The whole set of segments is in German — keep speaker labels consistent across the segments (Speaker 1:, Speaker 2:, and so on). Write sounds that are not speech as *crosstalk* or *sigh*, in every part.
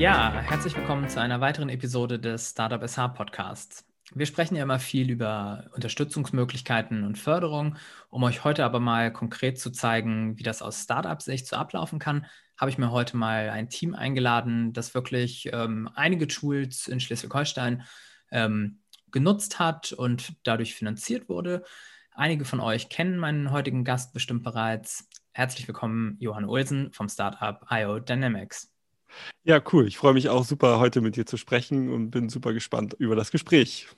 Speaker 1: Ja, herzlich willkommen zu einer weiteren Episode des Startup SH Podcasts. Wir sprechen ja immer viel über Unterstützungsmöglichkeiten und Förderung. Um euch heute aber mal konkret zu zeigen, wie das aus Startup-Sicht so ablaufen kann, habe ich mir heute mal ein Team eingeladen, das wirklich ähm, einige Tools in Schleswig-Holstein ähm, genutzt hat und dadurch finanziert wurde. Einige von euch kennen meinen heutigen Gast bestimmt bereits. Herzlich willkommen, Johann Olsen vom Startup IO Dynamics.
Speaker 2: Ja, cool. Ich freue mich auch super, heute mit dir zu sprechen und bin super gespannt über das Gespräch.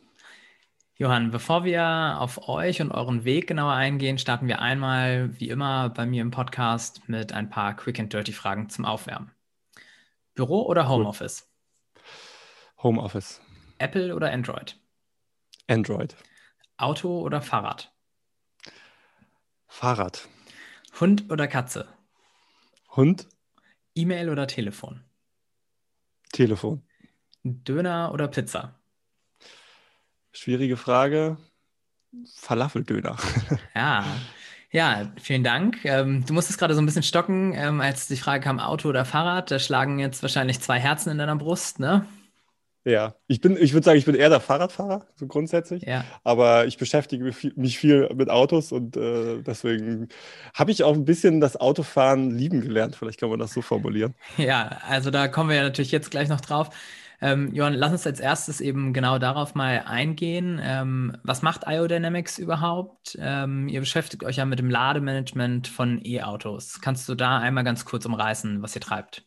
Speaker 1: Johann, bevor wir auf euch und euren Weg genauer eingehen, starten wir einmal, wie immer, bei mir im Podcast mit ein paar Quick and Dirty Fragen zum Aufwärmen. Büro oder Homeoffice?
Speaker 2: Homeoffice.
Speaker 1: Apple oder Android?
Speaker 2: Android.
Speaker 1: Auto oder Fahrrad?
Speaker 2: Fahrrad.
Speaker 1: Hund oder Katze?
Speaker 2: Hund.
Speaker 1: E-Mail oder Telefon?
Speaker 2: Telefon.
Speaker 1: Döner oder Pizza?
Speaker 2: Schwierige Frage. Falafeldöner. *laughs*
Speaker 1: ja. Ja, vielen Dank. Ähm, du musstest gerade so ein bisschen stocken, ähm, als die Frage kam, Auto oder Fahrrad. Da schlagen jetzt wahrscheinlich zwei Herzen in deiner Brust, ne?
Speaker 2: Ja, ich bin, ich würde sagen, ich bin eher der Fahrradfahrer, so grundsätzlich.
Speaker 1: Ja.
Speaker 2: Aber ich beschäftige mich viel mit Autos und äh, deswegen habe ich auch ein bisschen das Autofahren lieben gelernt. Vielleicht kann man das so formulieren. *laughs*
Speaker 1: Ja, also da kommen wir ja natürlich jetzt gleich noch drauf. Ähm, Johann, lass uns als erstes eben genau darauf mal eingehen. Ähm, was macht IODynamics überhaupt? Ähm, ihr beschäftigt euch ja mit dem Lademanagement von E-Autos. Kannst du da einmal ganz kurz umreißen, was ihr treibt?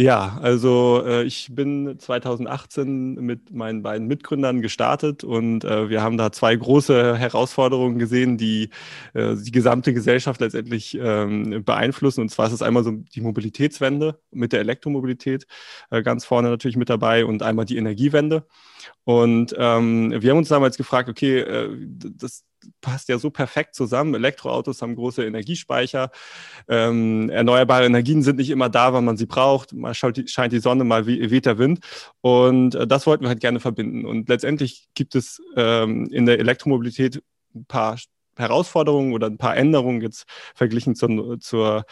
Speaker 2: Ja, also äh, ich bin 2018 mit meinen beiden Mitgründern gestartet und äh, wir haben da zwei große Herausforderungen gesehen, die äh, die gesamte Gesellschaft letztendlich ähm, beeinflussen. Und zwar ist es einmal so die Mobilitätswende mit der Elektromobilität äh, ganz vorne natürlich mit dabei und einmal die Energiewende. Und ähm, wir haben uns damals gefragt, okay, äh, das, passt ja so perfekt zusammen. Elektroautos haben große Energiespeicher. Ähm, erneuerbare Energien sind nicht immer da, wann man sie braucht. Mal scheint die Sonne, mal weht der Wind. Und äh, das wollten wir halt gerne verbinden. Und letztendlich gibt es ähm, in der Elektromobilität ein paar Herausforderungen oder ein paar Änderungen jetzt verglichen zur, zur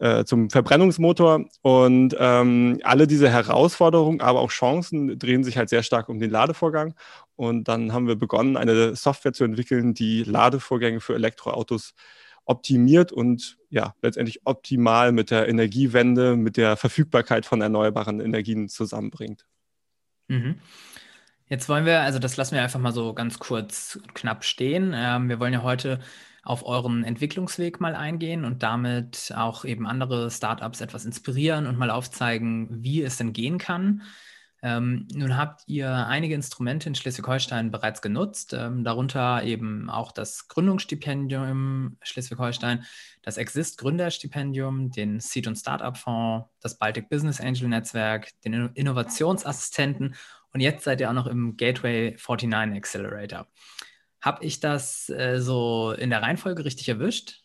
Speaker 2: äh, zum Verbrennungsmotor. Und ähm, alle diese Herausforderungen, aber auch Chancen drehen sich halt sehr stark um den Ladevorgang. Und dann haben wir begonnen, eine Software zu entwickeln, die Ladevorgänge für Elektroautos optimiert und ja, letztendlich optimal mit der Energiewende, mit der Verfügbarkeit von erneuerbaren Energien zusammenbringt.
Speaker 1: Mhm. Jetzt wollen wir, also das lassen wir einfach mal so ganz kurz knapp stehen. Ähm, wir wollen ja heute auf euren Entwicklungsweg mal eingehen und damit auch eben andere Startups etwas inspirieren und mal aufzeigen, wie es denn gehen kann. Ähm, nun habt ihr einige Instrumente in Schleswig-Holstein bereits genutzt, ähm, darunter eben auch das Gründungsstipendium Schleswig-Holstein, das Exist Gründerstipendium, den Seed- und Startup-Fonds, das Baltic Business Angel Netzwerk, den Innovationsassistenten und jetzt seid ihr auch noch im Gateway 49 Accelerator. Habe ich das äh, so in der Reihenfolge richtig erwischt?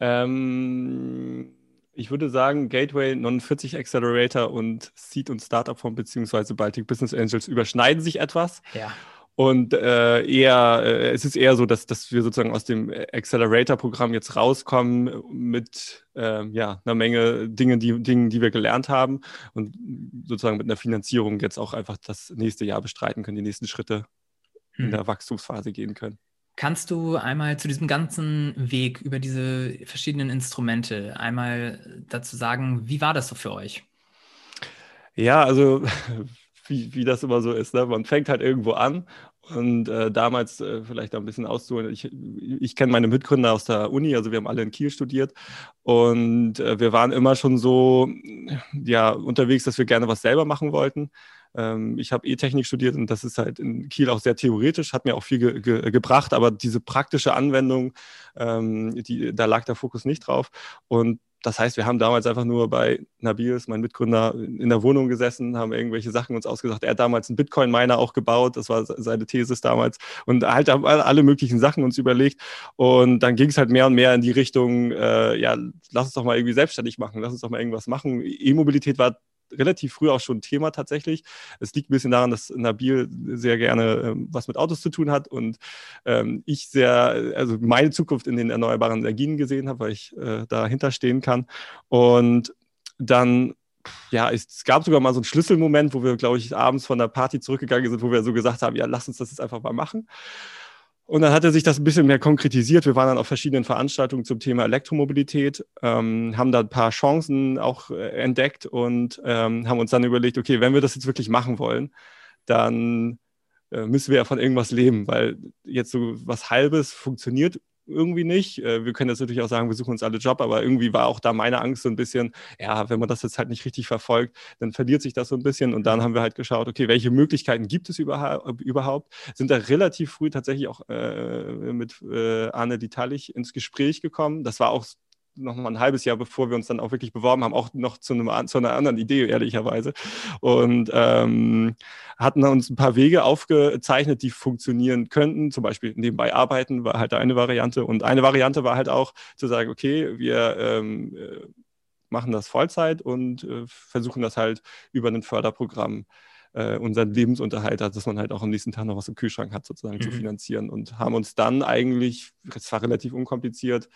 Speaker 2: Ähm, ich würde sagen, Gateway 49 Accelerator und Seed und Startup Fonds beziehungsweise Baltic Business Angels überschneiden sich etwas.
Speaker 1: Ja.
Speaker 2: Und äh, eher, äh, es ist eher so, dass, dass wir sozusagen aus dem Accelerator-Programm jetzt rauskommen mit äh, ja, einer Menge Dinge die, Dingen, die wir gelernt haben und sozusagen mit einer Finanzierung jetzt auch einfach das nächste Jahr bestreiten können, die nächsten Schritte in der mhm. Wachstumsphase gehen können.
Speaker 1: Kannst du einmal zu diesem ganzen Weg über diese verschiedenen Instrumente einmal dazu sagen, wie war das so für euch?
Speaker 2: Ja, also *laughs* wie, wie das immer so ist. Ne? Man fängt halt irgendwo an und äh, damals äh, vielleicht ein bisschen auszuholen. Ich, ich kenne meine Mitgründer aus der Uni, also wir haben alle in Kiel studiert und äh, wir waren immer schon so ja, unterwegs, dass wir gerne was selber machen wollten. Ähm, ich habe E-Technik studiert und das ist halt in Kiel auch sehr theoretisch, hat mir auch viel ge ge gebracht, aber diese praktische Anwendung, ähm, die, da lag der Fokus nicht drauf. Und das heißt, wir haben damals einfach nur bei Nabils, mein Mitgründer, in der Wohnung gesessen, haben irgendwelche Sachen uns ausgesagt. Er hat damals einen Bitcoin-Miner auch gebaut, das war seine Thesis damals. Und halt haben alle möglichen Sachen uns überlegt. Und dann ging es halt mehr und mehr in die Richtung, äh, ja, lass uns doch mal irgendwie selbstständig machen, lass uns doch mal irgendwas machen. E-Mobilität war relativ früh auch schon Thema tatsächlich. Es liegt ein bisschen daran, dass Nabil sehr gerne ähm, was mit Autos zu tun hat und ähm, ich sehr, also meine Zukunft in den erneuerbaren Energien gesehen habe, weil ich äh, dahinter stehen kann. Und dann ja, es gab sogar mal so einen Schlüsselmoment, wo wir, glaube ich, abends von der Party zurückgegangen sind, wo wir so gesagt haben, ja, lass uns das jetzt einfach mal machen. Und dann hat er sich das ein bisschen mehr konkretisiert. Wir waren dann auf verschiedenen Veranstaltungen zum Thema Elektromobilität, ähm, haben da ein paar Chancen auch äh, entdeckt und ähm, haben uns dann überlegt, okay, wenn wir das jetzt wirklich machen wollen, dann äh, müssen wir ja von irgendwas leben, weil jetzt so was Halbes funktioniert irgendwie nicht. Äh, wir können jetzt natürlich auch sagen, wir suchen uns alle Job, aber irgendwie war auch da meine Angst so ein bisschen, ja, wenn man das jetzt halt nicht richtig verfolgt, dann verliert sich das so ein bisschen. Und dann haben wir halt geschaut, okay, welche Möglichkeiten gibt es überhaupt? Sind da relativ früh tatsächlich auch äh, mit äh, Arne Ditalich ins Gespräch gekommen. Das war auch noch mal ein halbes Jahr, bevor wir uns dann auch wirklich beworben haben, auch noch zu, einem, zu einer anderen Idee, ehrlicherweise. Und ähm, hatten uns ein paar Wege aufgezeichnet, die funktionieren könnten. Zum Beispiel nebenbei arbeiten war halt eine Variante. Und eine Variante war halt auch zu sagen, okay, wir ähm, äh, machen das Vollzeit und äh, versuchen das halt über ein Förderprogramm äh, unseren Lebensunterhalt, also dass man halt auch am nächsten Tag noch was im Kühlschrank hat, sozusagen mhm. zu finanzieren. Und haben uns dann eigentlich, es war relativ unkompliziert,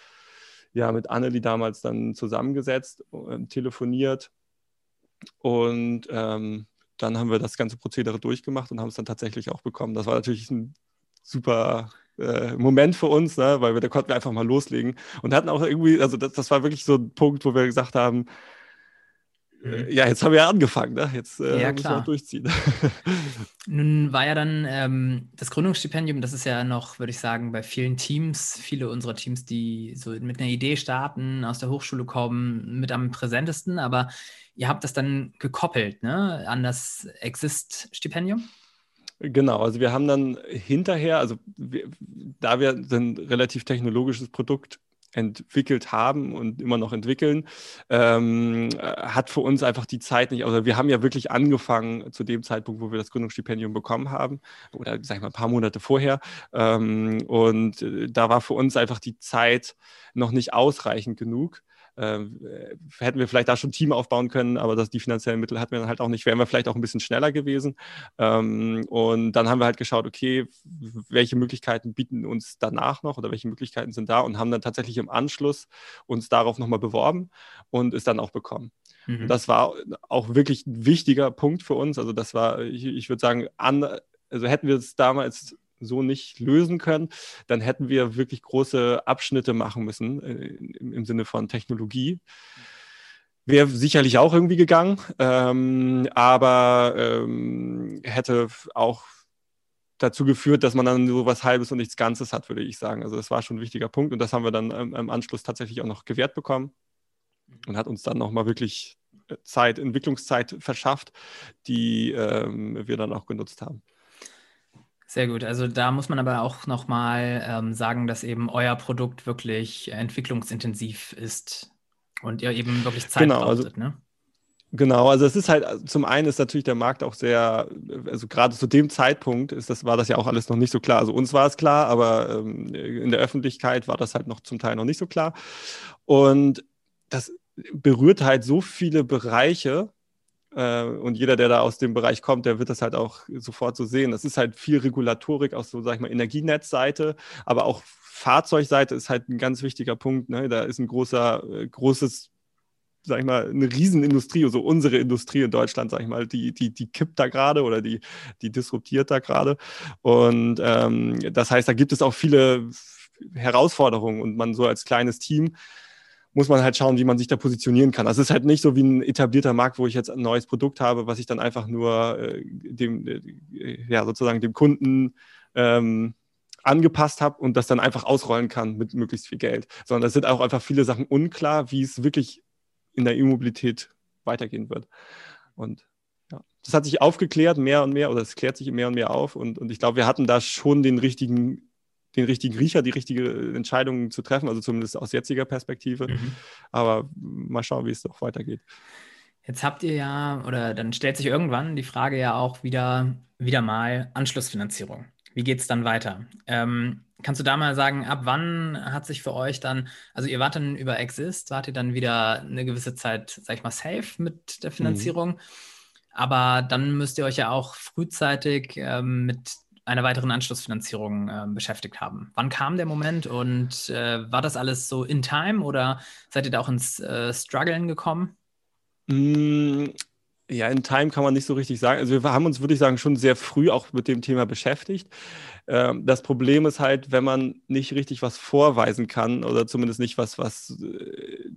Speaker 2: ja mit Annelie damals dann zusammengesetzt, äh, telefoniert und ähm, dann haben wir das ganze Prozedere durchgemacht und haben es dann tatsächlich auch bekommen. Das war natürlich ein super äh, Moment für uns, ne? weil wir da konnten wir einfach mal loslegen und hatten auch irgendwie, also das, das war wirklich so ein Punkt, wo wir gesagt haben. Ja, jetzt haben wir ja angefangen, ne? jetzt äh,
Speaker 1: ja, müssen wir durchziehen. *laughs* Nun war ja dann ähm, das Gründungsstipendium, das ist ja noch, würde ich sagen, bei vielen Teams, viele unserer Teams, die so mit einer Idee starten, aus der Hochschule kommen, mit am präsentesten, aber ihr habt das dann gekoppelt ne? an das Exist-Stipendium?
Speaker 2: Genau, also wir haben dann hinterher, also wir, da wir ein relativ technologisches Produkt entwickelt haben und immer noch entwickeln, ähm, hat für uns einfach die Zeit nicht, also wir haben ja wirklich angefangen zu dem Zeitpunkt, wo wir das Gründungsstipendium bekommen haben, oder sag ich mal ein paar Monate vorher. Ähm, und äh, da war für uns einfach die Zeit noch nicht ausreichend genug äh, hätten wir vielleicht da schon ein Team aufbauen können, aber das, die finanziellen Mittel hatten wir dann halt auch nicht, wären wir vielleicht auch ein bisschen schneller gewesen. Ähm, und dann haben wir halt geschaut, okay, welche Möglichkeiten bieten uns danach noch oder welche Möglichkeiten sind da und haben dann tatsächlich im Anschluss uns darauf nochmal beworben und es dann auch bekommen. Mhm. Das war auch wirklich ein wichtiger Punkt für uns. Also das war, ich, ich würde sagen, an, also hätten wir es damals so nicht lösen können, dann hätten wir wirklich große Abschnitte machen müssen äh, im, Sinne von Technologie. Wäre sicherlich auch irgendwie gegangen, ähm, aber ähm, hätte auch dazu geführt, dass man dann so was Halbes und nichts Ganzes hat, würde ich sagen. Also das war schon ein wichtiger Punkt und das haben wir dann ähm, im Anschluss tatsächlich auch noch gewährt bekommen und hat uns dann nochmal wirklich äh, Zeit, Entwicklungszeit verschafft, die ähm, wir dann auch genutzt haben.
Speaker 1: Sehr gut. Also da muss man aber auch nochmal ähm, sagen, dass eben euer Produkt wirklich entwicklungsintensiv ist und ihr eben wirklich Zeit
Speaker 2: genau, brauchtet, also, ne? Genau, also es ist halt, zum einen ist natürlich der Markt auch sehr, also gerade zu dem Zeitpunkt ist das, war das ja auch alles noch nicht so klar. Also uns war es klar, aber ähm, in der Öffentlichkeit war das halt noch zum Teil noch nicht so klar. Und das berührt halt so viele Bereiche, und jeder, der da aus dem Bereich kommt, der wird das halt auch sofort so sehen. Das ist halt viel Regulatorik aus so, sag ich mal, Energienetzseite, aber auch Fahrzeugseite ist halt ein ganz wichtiger Punkt. Ne? Da ist ein großer, äh, großes sag ich mal, eine Riesenindustrie, also unsere Industrie in Deutschland, sag ich mal, die, die, die kippt da gerade oder die, die disruptiert da gerade. Und ähm, das heißt, da gibt es auch viele Herausforderungen und man so als kleines Team muss man halt schauen, wie man sich da positionieren kann. Also es ist halt nicht so wie ein etablierter Markt, wo ich jetzt ein neues Produkt habe, was ich dann einfach nur äh, dem, äh, ja, sozusagen dem Kunden ähm, angepasst habe und das dann einfach ausrollen kann mit möglichst viel Geld. Sondern es sind auch einfach viele Sachen unklar, wie es wirklich in der E-Mobilität weitergehen wird. Und ja, das hat sich aufgeklärt mehr und mehr oder es klärt sich mehr und mehr auf. Und, und ich glaube, wir hatten da schon den richtigen den richtigen Riecher, die richtige Entscheidung zu treffen, also zumindest aus jetziger Perspektive. Mhm. Aber mal schauen, wie es doch weitergeht.
Speaker 1: Jetzt habt ihr ja, oder dann stellt sich irgendwann die Frage ja auch wieder, wieder mal Anschlussfinanzierung. Wie geht es dann weiter? Ähm, kannst du da mal sagen, ab wann hat sich für euch dann, also ihr wart dann über Exist, wart ihr dann wieder eine gewisse Zeit, sag ich mal, safe mit der mhm. Finanzierung? Mhm. Aber dann müsst ihr euch ja auch frühzeitig ähm, mit einer weiteren Anschlussfinanzierung äh, beschäftigt haben. Wann kam der Moment und äh, war das alles so in time oder seid ihr da auch ins äh, Struggeln gekommen?
Speaker 2: Mm, ja, in Time kann man nicht so richtig sagen. Also wir haben uns, würde ich sagen, schon sehr früh auch mit dem Thema beschäftigt. Ähm, das Problem ist halt, wenn man nicht richtig was vorweisen kann oder zumindest nicht was, was äh,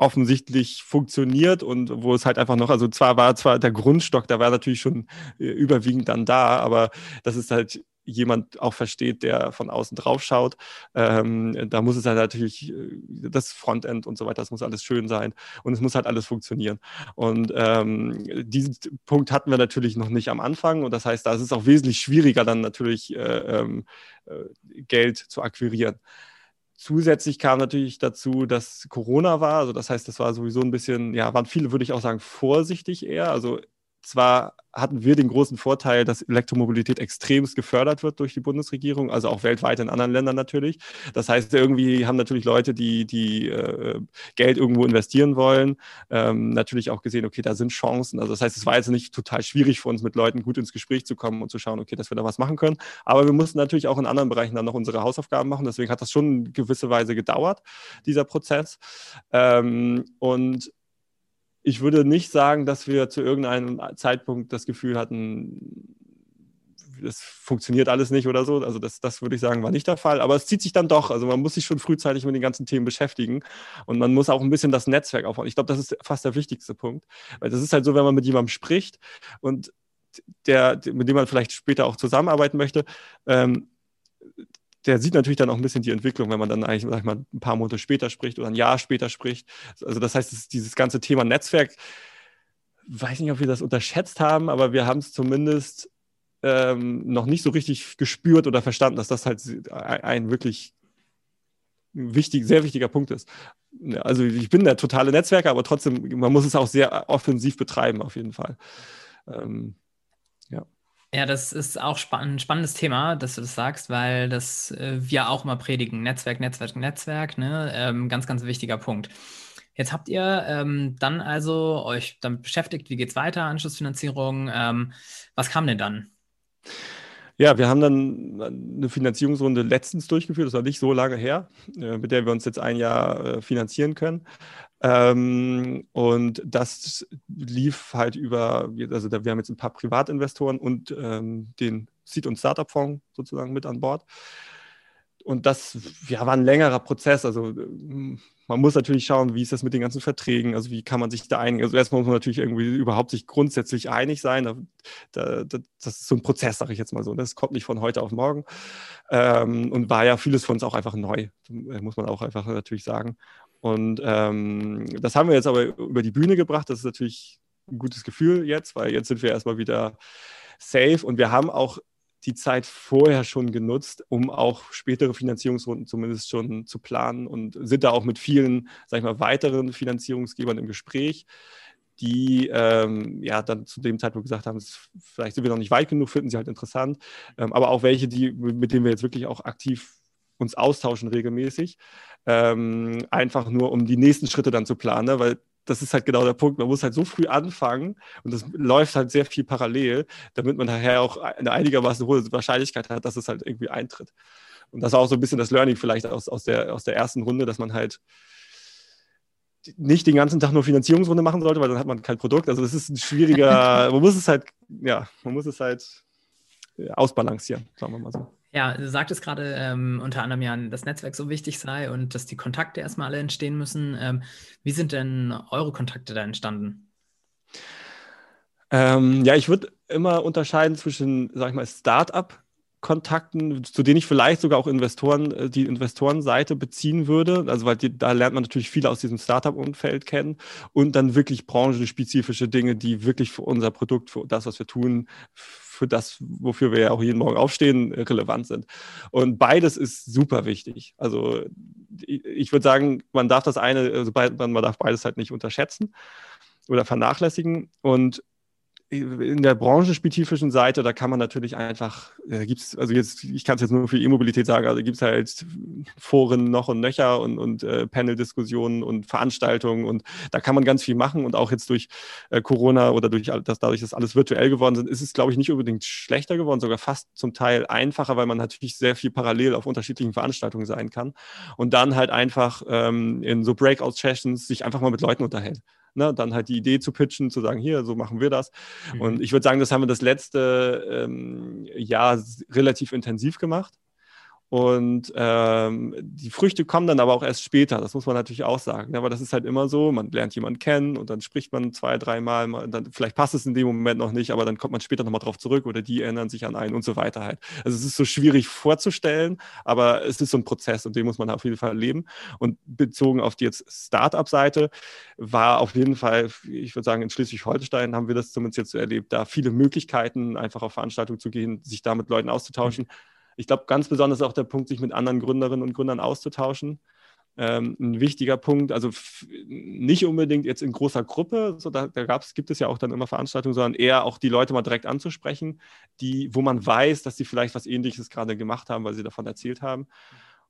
Speaker 2: offensichtlich funktioniert und wo es halt einfach noch, also zwar war zwar der Grundstock, da war natürlich schon äh, überwiegend dann da, aber das ist halt jemand auch versteht, der von außen drauf schaut. Ähm, da muss es halt natürlich äh, das Frontend und so weiter, das muss alles schön sein und es muss halt alles funktionieren. Und ähm, diesen Punkt hatten wir natürlich noch nicht am Anfang und das heißt, da ist es auch wesentlich schwieriger, dann natürlich äh, ähm, äh, Geld zu akquirieren. Zusätzlich kam natürlich dazu, dass Corona war. Also das heißt, das war sowieso ein bisschen, ja, waren viele, würde ich auch sagen, vorsichtig eher. Also zwar hatten wir den großen Vorteil, dass Elektromobilität extremst gefördert wird durch die Bundesregierung, also auch weltweit in anderen Ländern natürlich. Das heißt, irgendwie haben natürlich Leute, die, die äh, Geld irgendwo investieren wollen, ähm, natürlich auch gesehen, okay, da sind Chancen. Also das heißt, es war jetzt nicht total schwierig für uns, mit Leuten gut ins Gespräch zu kommen und zu schauen, okay, dass wir da was machen können. Aber wir mussten natürlich auch in anderen Bereichen dann noch unsere Hausaufgaben machen. Deswegen hat das schon in gewisser Weise gedauert, dieser Prozess. Ähm, und ich würde nicht sagen, dass wir zu irgendeinem Zeitpunkt das Gefühl hatten, das funktioniert alles nicht oder so. Also das, das würde ich sagen, war nicht der Fall. Aber es zieht sich dann doch. Also man muss sich schon frühzeitig mit den ganzen Themen beschäftigen und man muss auch ein bisschen das Netzwerk aufbauen. Ich glaube, das ist fast der wichtigste Punkt. Weil das ist halt so, wenn man mit jemandem spricht und der, mit dem man vielleicht später auch zusammenarbeiten möchte, ähm, der sieht natürlich dann auch ein bisschen die Entwicklung, wenn man dann eigentlich, sag ich mal, ein paar Monate später spricht oder ein Jahr später spricht. Also das heißt, dieses ganze Thema Netzwerk, weiß nicht, ob wir das unterschätzt haben, aber wir haben es zumindest ähm, noch nicht so richtig gespürt oder verstanden, dass das halt ein wirklich wichtig, sehr wichtiger Punkt ist. Also ich bin der totale Netzwerker, aber trotzdem, man muss es auch sehr offensiv betreiben, auf jeden Fall. Ähm,
Speaker 1: ja. Das ist auch ein spannendes Thema, dass du das sagst, weil das äh, wir auch immer predigen. Netzwerk, Netzwerk, Netzwerk, ne? Ähm, ganz, ganz wichtiger Punkt. Jetzt habt ihr ähm, dann also euch damit beschäftigt, wie geht es weiter, Anschlussfinanzierung. Ähm, was kam denn dann?
Speaker 2: Ja, wir haben dann eine Finanzierungsrunde letztens durchgeführt, das war nicht so lange her, äh, mit der wir uns jetzt ein Jahr äh, finanzieren können. Ähm, und das lief halt über, also wir haben jetzt ein paar Privatinvestoren und ähm, den Seed- und Startup-Fonds sozusagen mit an Bord. Und das ja, war ein längerer Prozess. Also man muss natürlich schauen, wie ist das mit den ganzen Verträgen, also wie kann man sich da einigen. Also erstmal muss man natürlich irgendwie überhaupt sich grundsätzlich einig sein. Da, da, das ist so ein Prozess, sage ich jetzt mal so. Das kommt nicht von heute auf morgen ähm, und war ja vieles von uns auch einfach neu, muss man auch einfach natürlich sagen. Und ähm, das haben wir jetzt aber über die Bühne gebracht. Das ist natürlich ein gutes Gefühl jetzt, weil jetzt sind wir erstmal wieder safe und wir haben auch die Zeit vorher schon genutzt, um auch spätere Finanzierungsrunden zumindest schon zu planen und sind da auch mit vielen, sag ich mal, weiteren Finanzierungsgebern im Gespräch, die ähm, ja dann zu dem Zeitpunkt gesagt haben, vielleicht sind wir noch nicht weit genug, finden sie halt interessant, ähm, aber auch welche, die, mit denen wir jetzt wirklich auch aktiv uns austauschen regelmäßig, ähm, einfach nur um die nächsten Schritte dann zu planen, ne? weil das ist halt genau der Punkt. Man muss halt so früh anfangen und das läuft halt sehr viel parallel, damit man daher auch eine einigermaßen hohe Wahrscheinlichkeit hat, dass es halt irgendwie eintritt. Und das war auch so ein bisschen das Learning vielleicht aus, aus, der, aus der ersten Runde, dass man halt nicht den ganzen Tag nur Finanzierungsrunde machen sollte, weil dann hat man kein Produkt. Also das ist ein schwieriger, *laughs* man muss es halt, ja, man muss es halt ausbalancieren, sagen wir mal so.
Speaker 1: Ja, du sagtest gerade ähm, unter anderem ja, dass Netzwerk so wichtig sei und dass die Kontakte erstmal alle entstehen müssen. Ähm, wie sind denn eure Kontakte da entstanden?
Speaker 2: Ähm, ja, ich würde immer unterscheiden zwischen, sag ich mal, Start-up Kontakten, zu denen ich vielleicht sogar auch Investoren, äh, die Investorenseite beziehen würde. Also weil die, da lernt man natürlich viele aus diesem Startup-Umfeld kennen und dann wirklich branchenspezifische Dinge, die wirklich für unser Produkt, für das, was wir tun, für das, wofür wir ja auch jeden Morgen aufstehen, relevant sind. Und beides ist super wichtig. Also ich würde sagen, man darf das eine, also man darf beides halt nicht unterschätzen oder vernachlässigen. Und in der branchenspezifischen Seite, da kann man natürlich einfach, äh, gibt's, also jetzt, ich kann es jetzt nur für E-Mobilität sagen, also gibt es halt Foren noch und nöcher und, und äh, Panel-Diskussionen und Veranstaltungen und da kann man ganz viel machen und auch jetzt durch äh, Corona oder durch dass dadurch, dass alles virtuell geworden sind, ist es, glaube ich, nicht unbedingt schlechter geworden, sogar fast zum Teil einfacher, weil man natürlich sehr viel parallel auf unterschiedlichen Veranstaltungen sein kann und dann halt einfach ähm, in so Breakout-Sessions sich einfach mal mit Leuten unterhält. Ne, dann halt die Idee zu pitchen, zu sagen, hier, so machen wir das. Mhm. Und ich würde sagen, das haben wir das letzte ähm, Jahr relativ intensiv gemacht. Und ähm, die Früchte kommen dann aber auch erst später, das muss man natürlich auch sagen. Aber das ist halt immer so, man lernt jemanden kennen und dann spricht man zwei, dreimal, dann, vielleicht passt es in dem Moment noch nicht, aber dann kommt man später nochmal drauf zurück oder die erinnern sich an einen und so weiter halt. Also es ist so schwierig vorzustellen, aber es ist so ein Prozess und den muss man auf jeden Fall erleben. Und bezogen auf die jetzt Start-up-Seite war auf jeden Fall, ich würde sagen, in Schleswig-Holstein haben wir das zumindest jetzt so erlebt, da viele Möglichkeiten, einfach auf Veranstaltungen zu gehen, sich da mit Leuten auszutauschen. Mhm ich glaube, ganz besonders auch der Punkt, sich mit anderen Gründerinnen und Gründern auszutauschen. Ähm, ein wichtiger Punkt, also nicht unbedingt jetzt in großer Gruppe, so da, da gab's, gibt es ja auch dann immer Veranstaltungen, sondern eher auch die Leute mal direkt anzusprechen, die, wo man weiß, dass sie vielleicht was Ähnliches gerade gemacht haben, weil sie davon erzählt haben.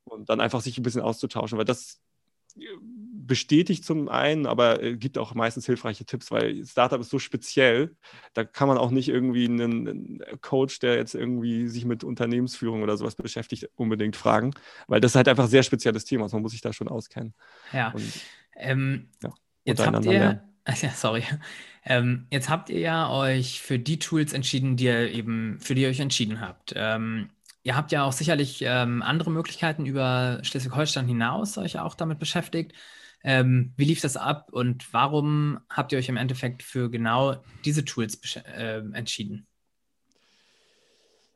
Speaker 2: Und dann einfach sich ein bisschen auszutauschen, weil das bestätigt zum einen, aber äh, gibt auch meistens hilfreiche Tipps, weil Startup ist so speziell, da kann man auch nicht irgendwie einen Coach, der jetzt irgendwie sich mit Unternehmensführung oder sowas beschäftigt, unbedingt fragen, weil das ist halt einfach ein sehr spezielles Thema, also man muss sich da schon auskennen.
Speaker 1: Ja. Und, ähm, ja jetzt habt ihr, lernen. *laughs* ja, sorry. Ähm, jetzt habt ihr ja euch für die Tools entschieden, die ihr eben, für die ihr euch entschieden habt. Ähm, Ihr habt ja auch sicherlich ähm, andere Möglichkeiten über Schleswig-Holstein hinaus euch auch damit beschäftigt. Ähm, wie lief das ab und warum habt ihr euch im Endeffekt für genau diese Tools äh, entschieden?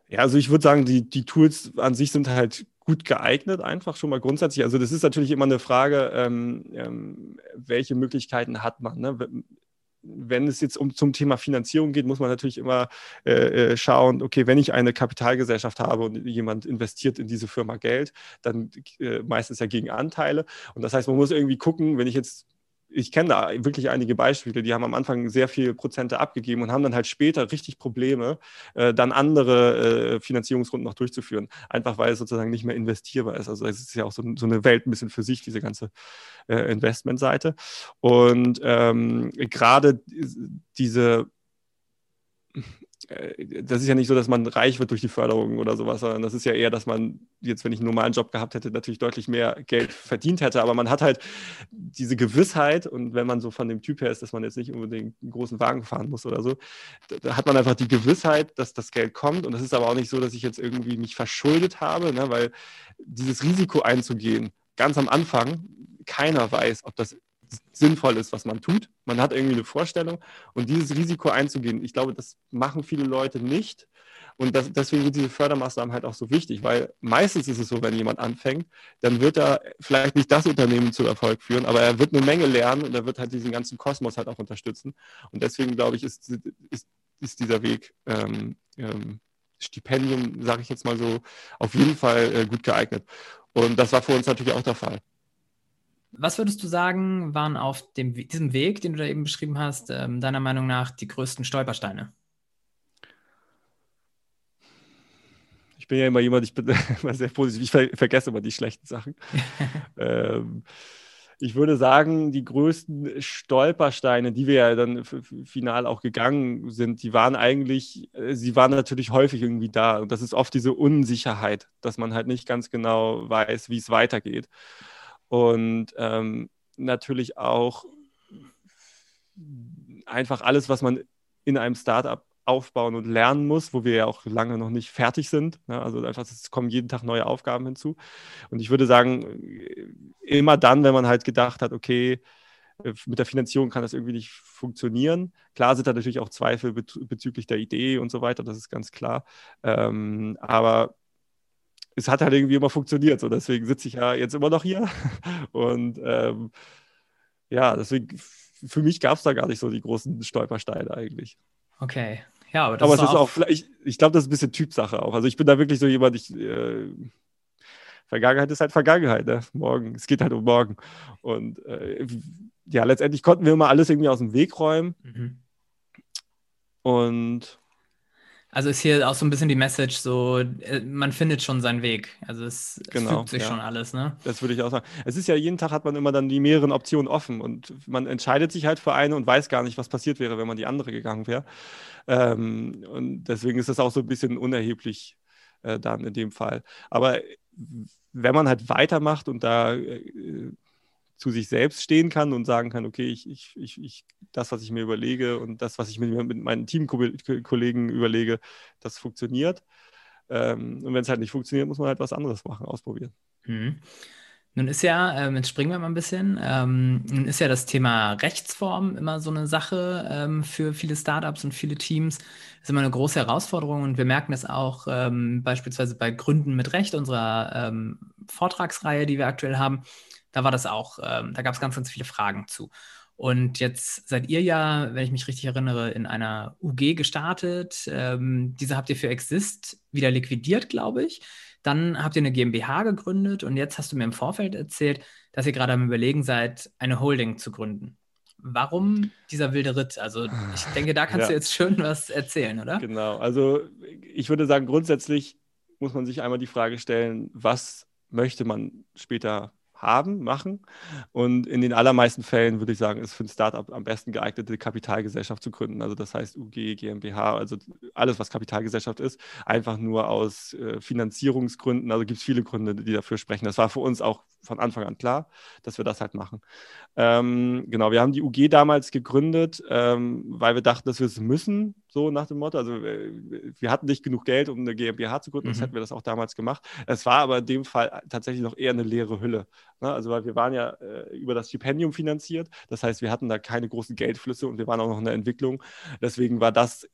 Speaker 2: Ja, also ich würde sagen, die, die Tools an sich sind halt gut geeignet, einfach schon mal grundsätzlich. Also das ist natürlich immer eine Frage, ähm, ähm welche Möglichkeiten hat man. Ne? Wenn es jetzt um zum Thema Finanzierung geht, muss man natürlich immer äh, äh, schauen, okay, wenn ich eine Kapitalgesellschaft habe und jemand investiert in diese Firma Geld, dann äh, meistens ja gegen Anteile. Und das heißt, man muss irgendwie gucken, wenn ich jetzt ich kenne da wirklich einige Beispiele, die haben am Anfang sehr viel Prozente abgegeben und haben dann halt später richtig Probleme, äh, dann andere äh, Finanzierungsrunden noch durchzuführen. Einfach weil es sozusagen nicht mehr investierbar ist. Also es ist ja auch so, so eine Welt ein bisschen für sich, diese ganze äh, Investmentseite. Und ähm, gerade diese das ist ja nicht so, dass man reich wird durch die Förderung oder sowas, sondern das ist ja eher, dass man jetzt, wenn ich einen normalen Job gehabt hätte, natürlich deutlich mehr Geld verdient hätte. Aber man hat halt diese Gewissheit und wenn man so von dem Typ her ist, dass man jetzt nicht unbedingt einen großen Wagen fahren muss oder so, da hat man einfach die Gewissheit, dass das Geld kommt. Und es ist aber auch nicht so, dass ich jetzt irgendwie mich verschuldet habe, ne? weil dieses Risiko einzugehen, ganz am Anfang, keiner weiß, ob das sinnvoll ist, was man tut. Man hat irgendwie eine Vorstellung und dieses Risiko einzugehen, ich glaube, das machen viele Leute nicht. Und das, deswegen sind diese Fördermaßnahmen halt auch so wichtig, weil meistens ist es so, wenn jemand anfängt, dann wird er vielleicht nicht das Unternehmen zu Erfolg führen, aber er wird eine Menge lernen und er wird halt diesen ganzen Kosmos halt auch unterstützen. Und deswegen glaube ich, ist, ist, ist dieser Weg ähm, ähm, Stipendium, sage ich jetzt mal so, auf jeden Fall äh, gut geeignet. Und das war für uns natürlich auch der Fall.
Speaker 1: Was würdest du sagen, waren auf dem, diesem Weg, den du da eben beschrieben hast, ähm, deiner Meinung nach die größten Stolpersteine?
Speaker 2: Ich bin ja immer jemand, ich bin *laughs* immer sehr positiv, ich ver vergesse immer die schlechten Sachen. *laughs* ähm, ich würde sagen, die größten Stolpersteine, die wir ja dann final auch gegangen sind, die waren eigentlich, äh, sie waren natürlich häufig irgendwie da. Und das ist oft diese Unsicherheit, dass man halt nicht ganz genau weiß, wie es weitergeht und ähm, natürlich auch einfach alles, was man in einem Startup aufbauen und lernen muss, wo wir ja auch lange noch nicht fertig sind. Ne? Also einfach, es kommen jeden Tag neue Aufgaben hinzu. Und ich würde sagen, immer dann, wenn man halt gedacht hat, okay, äh, mit der Finanzierung kann das irgendwie nicht funktionieren. Klar sind da natürlich auch Zweifel bezüglich der Idee und so weiter, das ist ganz klar. Ähm, aber es hat halt irgendwie immer funktioniert. So, deswegen sitze ich ja jetzt immer noch hier. *laughs* Und ähm, ja, deswegen, für mich gab es da gar nicht so die großen Stolpersteine eigentlich.
Speaker 1: Okay. Ja,
Speaker 2: aber, das aber ist es ist auch, vielleicht, ich glaube, das ist ein bisschen Typsache auch. Also ich bin da wirklich so jemand, ich, äh, Vergangenheit ist halt Vergangenheit, ne? Morgen, es geht halt um morgen. Und äh, ja, letztendlich konnten wir immer alles irgendwie aus dem Weg räumen. Mhm. Und
Speaker 1: also ist hier auch so ein bisschen die Message, so äh, man findet schon seinen Weg. Also es,
Speaker 2: genau,
Speaker 1: es fügt sich
Speaker 2: ja.
Speaker 1: schon alles, ne?
Speaker 2: Das würde ich auch sagen. Es ist ja jeden Tag hat man immer dann die mehreren Optionen offen und man entscheidet sich halt für eine und weiß gar nicht, was passiert wäre, wenn man die andere gegangen wäre. Ähm, und deswegen ist das auch so ein bisschen unerheblich äh, dann in dem Fall. Aber wenn man halt weitermacht und da äh, zu sich selbst stehen kann und sagen kann, okay, ich, ich, ich, ich das, was ich mir überlege und das, was ich mit, mit meinen Teamkollegen überlege, das funktioniert. Ähm, und wenn es halt nicht funktioniert, muss man halt was anderes machen, ausprobieren. Mhm.
Speaker 1: Nun ist ja, ähm, jetzt springen wir mal ein bisschen, ähm, nun ist ja das Thema Rechtsform immer so eine Sache ähm, für viele Startups und viele Teams. Das ist immer eine große Herausforderung und wir merken es auch ähm, beispielsweise bei Gründen mit Recht, unserer ähm, Vortragsreihe, die wir aktuell haben. Da war das auch, ähm, da gab es ganz, ganz viele Fragen zu. Und jetzt seid ihr ja, wenn ich mich richtig erinnere, in einer UG gestartet. diese habt ihr für Exist wieder liquidiert, glaube ich. Dann habt ihr eine GmbH gegründet und jetzt hast du mir im Vorfeld erzählt, dass ihr gerade am Überlegen seid, eine Holding zu gründen. Warum dieser wilde Ritt? Also ich denke, da kannst ja. du jetzt schön was erzählen, oder?
Speaker 2: Genau, also ich würde sagen, grundsätzlich muss man sich einmal die Frage stellen, was möchte man später haben, machen. Und in den allermeisten Fällen würde ich sagen, ist für ein Startup am besten geeignet, eine Kapitalgesellschaft zu gründen. Also das heißt UG, GmbH, also alles, was Kapitalgesellschaft ist, einfach nur aus äh, Finanzierungsgründen. Also gibt es viele Gründe, die dafür sprechen. Das war für uns auch von Anfang an klar, dass wir das halt machen. Ähm, genau, wir haben die UG damals gegründet, ähm, weil wir dachten, dass wir es müssen, so nach dem Motto. Also äh, wir hatten nicht genug Geld, um eine GmbH zu gründen, mhm. sonst hätten wir das auch damals gemacht. Es war aber in dem Fall tatsächlich noch eher eine leere Hülle. Ne? Also weil wir waren ja äh, über das Stipendium finanziert, das heißt, wir hatten da keine großen Geldflüsse und wir waren auch noch in der Entwicklung. Deswegen war das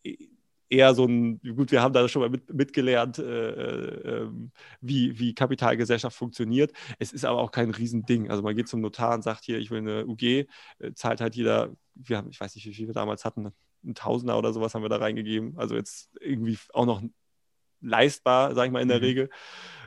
Speaker 2: eher so ein, gut, wir haben da schon mal mit, mitgelernt, äh, äh, ähm, wie, wie Kapitalgesellschaft funktioniert. Es ist aber auch kein Riesending. Also man geht zum Notar und sagt hier, ich will eine UG, äh, zahlt halt jeder, wir haben, ich weiß nicht, wie viel wir damals hatten, ein Tausender oder sowas haben wir da reingegeben. Also jetzt irgendwie auch noch leistbar, sage ich mal in der mhm. Regel.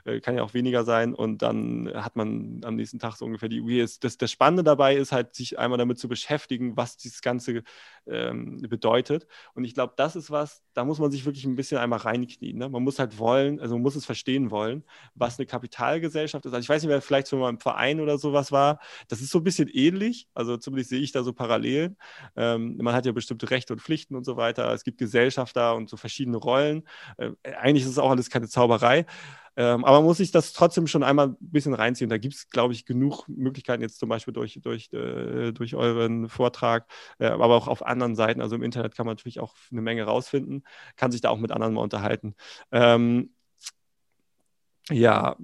Speaker 2: Äh, kann ja auch weniger sein und dann hat man am nächsten Tag so ungefähr die UE. Das, das Spannende dabei ist halt, sich einmal damit zu beschäftigen, was dieses Ganze ähm, bedeutet. Und ich glaube, das ist was, da muss man sich wirklich ein bisschen einmal reinknien. Ne? Man muss halt wollen, also man muss es verstehen wollen, was eine Kapitalgesellschaft ist. Also ich weiß nicht, wer vielleicht schon mal im Verein oder sowas war. Das ist so ein bisschen ähnlich. Also zumindest sehe ich da so Parallelen. Ähm, man hat ja bestimmte Rechte und Pflichten und so weiter. Es gibt Gesellschafter und so verschiedene Rollen. Äh, eigentlich ist es auch alles keine Zauberei. Ähm, aber muss sich das trotzdem schon einmal ein bisschen reinziehen. Da gibt es, glaube ich, genug Möglichkeiten, jetzt zum Beispiel durch, durch, äh, durch euren Vortrag, äh, aber auch auf anderen Seiten. Also im Internet kann man natürlich auch eine Menge rausfinden, kann sich da auch mit anderen mal unterhalten. Ähm, ja,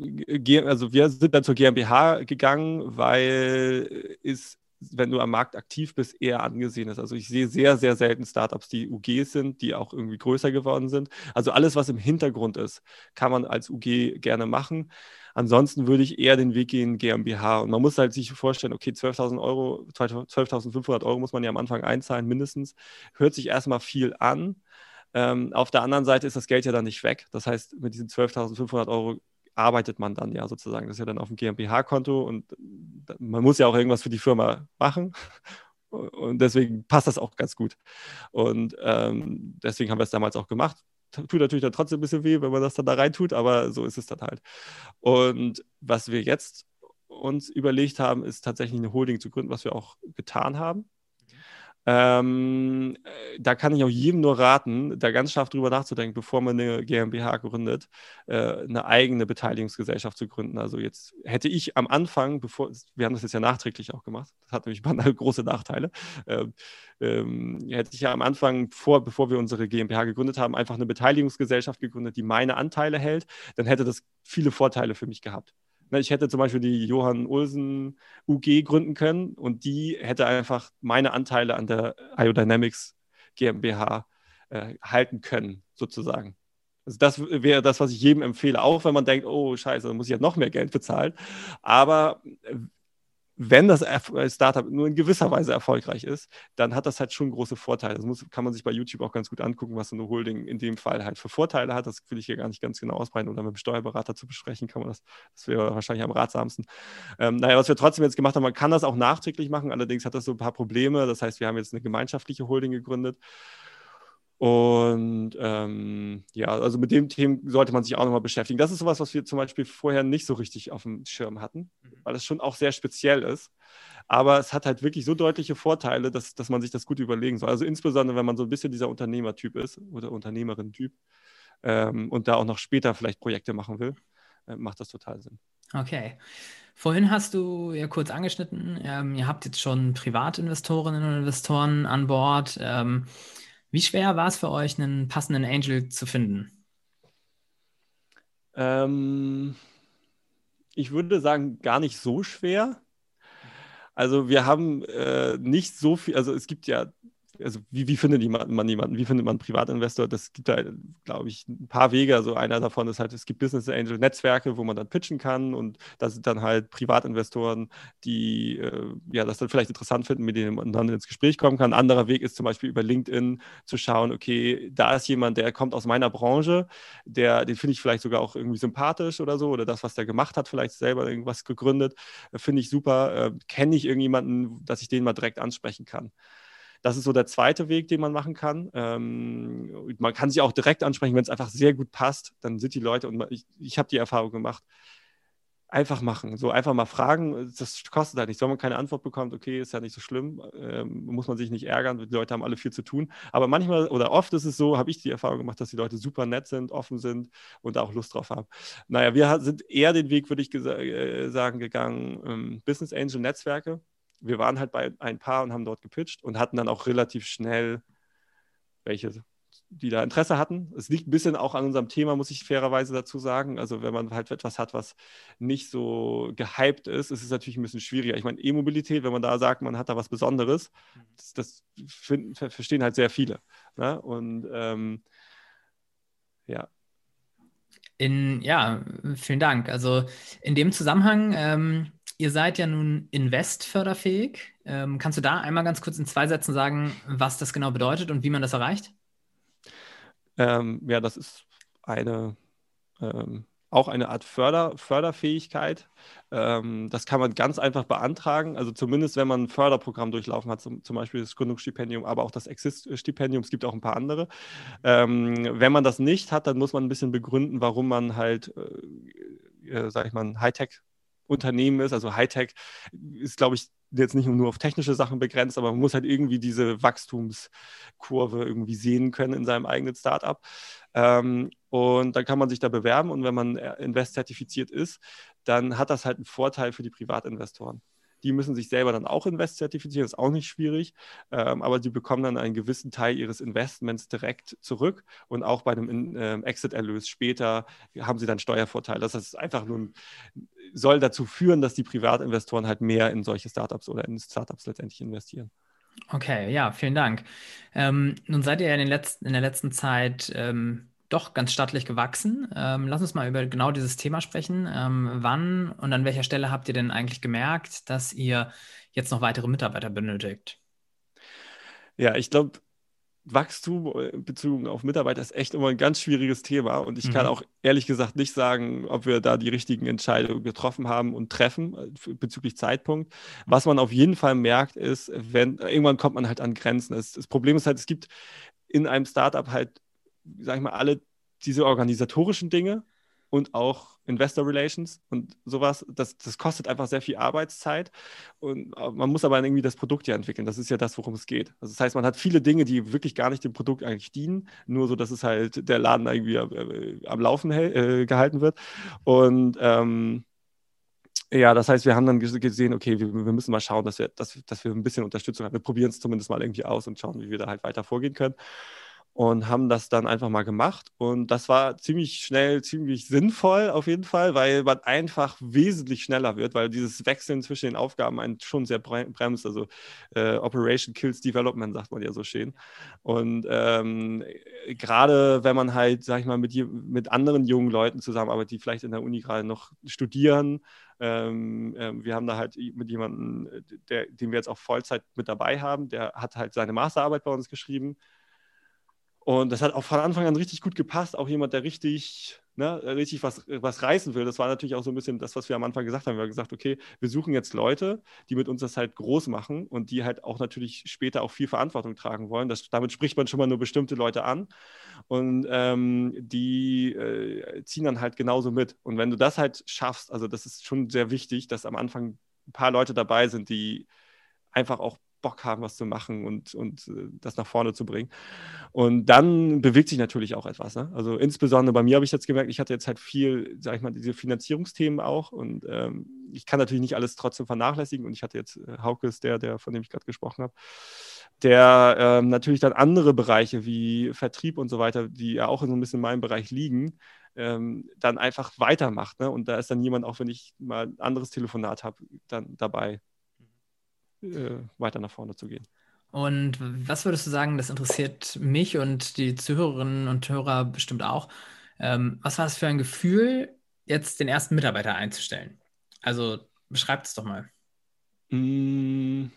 Speaker 2: also wir sind dann zur GmbH gegangen, weil es wenn du am Markt aktiv bist, eher angesehen ist. Also ich sehe sehr, sehr selten Startups, die UGs sind, die auch irgendwie größer geworden sind. Also alles, was im Hintergrund ist, kann man als UG gerne machen. Ansonsten würde ich eher den Weg gehen GmbH. Und man muss halt sich vorstellen, okay, 12.000 Euro, 12.500 Euro muss man ja am Anfang einzahlen, mindestens. Hört sich erstmal viel an. Ähm, auf der anderen Seite ist das Geld ja dann nicht weg. Das heißt, mit diesen 12.500 Euro arbeitet man dann ja sozusagen. Das ist ja dann auf dem GmbH-Konto und man muss ja auch irgendwas für die Firma machen. *laughs* Und deswegen passt das auch ganz gut. Und ähm, deswegen haben wir es damals auch gemacht. Tut natürlich dann trotzdem ein bisschen weh, wenn man das dann da rein tut, aber so ist es dann halt. Und was wir jetzt uns überlegt haben, ist tatsächlich eine Holding zu gründen, was wir auch getan haben. Ähm, äh, da kann ich auch jedem nur raten, da ganz scharf drüber nachzudenken, bevor man eine GmbH gründet, äh, eine eigene Beteiligungsgesellschaft zu gründen. Also jetzt hätte ich am Anfang, bevor, wir haben das jetzt ja nachträglich auch gemacht, das hat nämlich *laughs* große Nachteile, äh, ähm, hätte ich ja am Anfang, vor, bevor wir unsere GmbH gegründet haben, einfach eine Beteiligungsgesellschaft gegründet, die meine Anteile hält, dann hätte das viele Vorteile für mich gehabt. Ne, ich hätte zum Beispiel die Johann Olsen UG gründen können und die hätte einfach meine Anteile an der Iodynamics GmbH äh, halten können, sozusagen. Also das wäre das, was ich jedem empfehle, auch wenn man denkt, oh scheiße, dann muss ich ja noch mehr Geld bezahlen. Aber äh, wenn das äh, Startup nur in gewisser Weise erfolgreich ist, dann hat das halt schon große Vorteile. Das muss, kann man sich bei YouTube auch ganz gut angucken, was so eine Holding in dem Fall halt für Vorteile hat. Das will ich hier gar nicht ganz genau ausbreiten oder mit dem Steuerberater zu besprechen, kann man das, das wäre wahrscheinlich am ratsamsten. Ähm, naja, was wir trotzdem jetzt gemacht haben, man kann das auch nachträglich machen, allerdings hat das so ein paar Probleme. Das heißt, wir haben jetzt eine gemeinschaftliche Holding gegründet und ähm, ja, also mit dem Thema sollte man sich auch nochmal beschäftigen. Das ist sowas, was wir zum Beispiel vorher nicht so richtig auf dem Schirm hatten, mhm. weil es schon auch sehr speziell ist. Aber es hat halt wirklich so deutliche Vorteile, dass, dass man sich das gut überlegen soll. Also insbesondere, wenn man so ein bisschen dieser Unternehmertyp ist oder Unternehmerin-Typ ähm, und da auch noch später vielleicht Projekte machen will. äh, macht das total Sinn.
Speaker 1: Okay. Vorhin hast du ja kurz angeschnitten, ähm, ihr habt jetzt schon Privatinvestorinnen und Investoren an Bord. Ähm, wie schwer war es für euch, einen passenden Angel zu finden?
Speaker 2: Ähm, ich würde sagen, gar nicht so schwer. Also wir haben äh, nicht so viel, also es gibt ja also wie, wie findet man jemanden, wie findet man einen Privatinvestor? Das gibt da, glaube ich, ein paar Wege. Also einer davon ist halt, es gibt Business Angel Netzwerke, wo man dann pitchen kann und da sind dann halt Privatinvestoren, die äh, ja das dann vielleicht interessant finden, mit denen man dann ins Gespräch kommen kann. Ein anderer Weg ist zum Beispiel über LinkedIn zu schauen, okay, da ist jemand, der kommt aus meiner Branche, der, den finde ich vielleicht sogar auch irgendwie sympathisch oder so, oder das, was der gemacht hat, vielleicht selber irgendwas gegründet, äh, finde ich super. Äh, Kenne ich irgendjemanden, dass ich den mal direkt ansprechen kann. Das ist so der zweite Weg, den man machen kann. Ähm, man kann sich auch direkt ansprechen, wenn es einfach sehr gut passt, dann sind die Leute, und ich, ich habe die Erfahrung gemacht, einfach machen. So einfach mal fragen, das kostet halt nichts. Wenn man keine Antwort bekommt, okay, ist ja nicht so schlimm, ähm, muss man sich nicht ärgern, die Leute haben alle viel zu tun. Aber manchmal oder oft ist es so, habe ich die Erfahrung gemacht, dass die Leute super nett sind, offen sind und auch Lust drauf haben. Naja, wir sind eher den Weg, würde ich äh, sagen, gegangen, ähm, Business Angel Netzwerke wir waren halt bei ein paar und haben dort gepitcht und hatten dann auch relativ schnell welche, die da Interesse hatten. Es liegt ein bisschen auch an unserem Thema, muss ich fairerweise dazu sagen. Also wenn man halt etwas hat, was nicht so gehypt ist, ist es natürlich ein bisschen schwieriger. Ich meine, E-Mobilität, wenn man da sagt, man hat da was Besonderes, das, das finden, verstehen halt sehr viele. Ne? Und ähm, ja,
Speaker 1: in, ja, vielen Dank. Also in dem Zusammenhang, ähm, ihr seid ja nun investförderfähig. Ähm, kannst du da einmal ganz kurz in zwei Sätzen sagen, was das genau bedeutet und wie man das erreicht?
Speaker 2: Ähm, ja, das ist eine ähm, auch eine Art Förder, Förderfähigkeit. Ähm, das kann man ganz einfach beantragen. Also zumindest, wenn man ein Förderprogramm durchlaufen hat, zum, zum Beispiel das Gründungsstipendium, aber auch das Exist-Stipendium. Es gibt auch ein paar andere. Ähm, wenn man das nicht hat, dann muss man ein bisschen begründen, warum man halt, äh, äh, sag ich mal, ein Hightech Unternehmen ist. Also Hightech ist, glaube ich, jetzt nicht nur auf technische Sachen begrenzt, aber man muss halt irgendwie diese Wachstumskurve irgendwie sehen können in seinem eigenen Startup. Ähm, und dann kann man sich da bewerben und wenn man Invest zertifiziert ist, dann hat das halt einen Vorteil für die Privatinvestoren. Die müssen sich selber dann auch Invest zertifizieren, ist auch nicht schwierig, ähm, aber sie bekommen dann einen gewissen Teil ihres Investments direkt zurück und auch bei einem ähm, Exit-Erlös später haben sie dann Steuervorteile. Das heißt, einfach nur soll dazu führen, dass die Privatinvestoren halt mehr in solche Startups oder in Startups letztendlich investieren.
Speaker 1: Okay, ja, vielen Dank. Ähm, nun seid ihr ja in, letzten, in der letzten Zeit ähm, doch ganz stattlich gewachsen. Ähm, lass uns mal über genau dieses Thema sprechen. Ähm, wann und an welcher Stelle habt ihr denn eigentlich gemerkt, dass ihr jetzt noch weitere Mitarbeiter benötigt?
Speaker 2: Ja, ich glaube, Wachstum äh, bezogen auf Mitarbeiter ist echt immer ein ganz schwieriges Thema. Und ich mhm. kann auch ehrlich gesagt nicht sagen, ob wir da die richtigen Entscheidungen getroffen haben und treffen äh, bezüglich Zeitpunkt. Was man auf jeden Fall merkt, ist, wenn irgendwann kommt man halt an Grenzen. Das, das Problem ist halt, es gibt in einem Startup halt sag ich mal, alle diese organisatorischen Dinge und auch Investor Relations und sowas, das, das kostet einfach sehr viel Arbeitszeit und äh, man muss aber irgendwie das Produkt ja entwickeln. Das ist ja das, worum es geht. Also das heißt, man hat viele Dinge, die wirklich gar nicht dem Produkt eigentlich dienen, nur so, dass es halt der Laden irgendwie äh, am Laufen äh, gehalten wird. Und ähm, ja, das heißt, wir haben dann gesehen, okay, wir, wir müssen mal schauen, dass wir, dass, dass wir ein bisschen Unterstützung haben. Wir probieren es zumindest mal irgendwie aus und schauen, wie wir da halt weiter vorgehen können und haben das dann einfach mal gemacht. Und das war ziemlich schnell, ziemlich sinnvoll auf jeden Fall, weil man einfach wesentlich schneller wird, weil dieses Wechseln zwischen den Aufgaben einen schon sehr bremst. Also äh, Operation Kills Development, sagt man ja so schön. Und ähm, gerade wenn man halt, sag ich mal, mit, mit anderen jungen Leuten zusammenarbeitet, die vielleicht in der Uni gerade noch studieren, ähm, äh, wir haben da halt mit jemandem, der, den wir jetzt auch Vollzeit mit dabei haben, der hat halt seine Masterarbeit bei uns geschrieben und das hat auch von Anfang an richtig gut gepasst. Auch jemand, der richtig, ne, richtig was, was reißen will. Das war natürlich auch so ein bisschen das, was wir am Anfang gesagt haben. Wir haben gesagt, okay, wir suchen jetzt Leute, die mit uns das halt groß machen und die halt auch natürlich später auch viel Verantwortung tragen wollen. Das, damit spricht man schon mal nur bestimmte Leute an. Und ähm, die äh, ziehen dann halt genauso mit. Und wenn du das halt schaffst, also das ist schon sehr wichtig, dass am Anfang ein paar Leute dabei sind, die einfach auch Bock haben, was zu machen und, und äh, das nach vorne zu bringen. Und dann bewegt sich natürlich auch etwas. Ne? Also insbesondere bei mir habe ich jetzt gemerkt, ich hatte jetzt halt viel, sag ich mal, diese Finanzierungsthemen auch und ähm, ich kann natürlich nicht alles trotzdem vernachlässigen und ich hatte jetzt äh, Haukes, der, der, von dem ich gerade gesprochen habe, der ähm, natürlich dann andere Bereiche wie Vertrieb und so weiter, die ja auch so ein bisschen in meinem Bereich liegen, ähm, dann einfach weitermacht. Ne? Und da ist dann jemand, auch wenn ich mal ein anderes Telefonat habe, dann dabei äh, weiter nach vorne zu gehen.
Speaker 1: Und was würdest du sagen, das interessiert mich und die Zuhörerinnen und Hörer bestimmt auch. Ähm, was war es für ein Gefühl, jetzt den ersten Mitarbeiter einzustellen? Also beschreibt es doch mal.
Speaker 2: Mmh.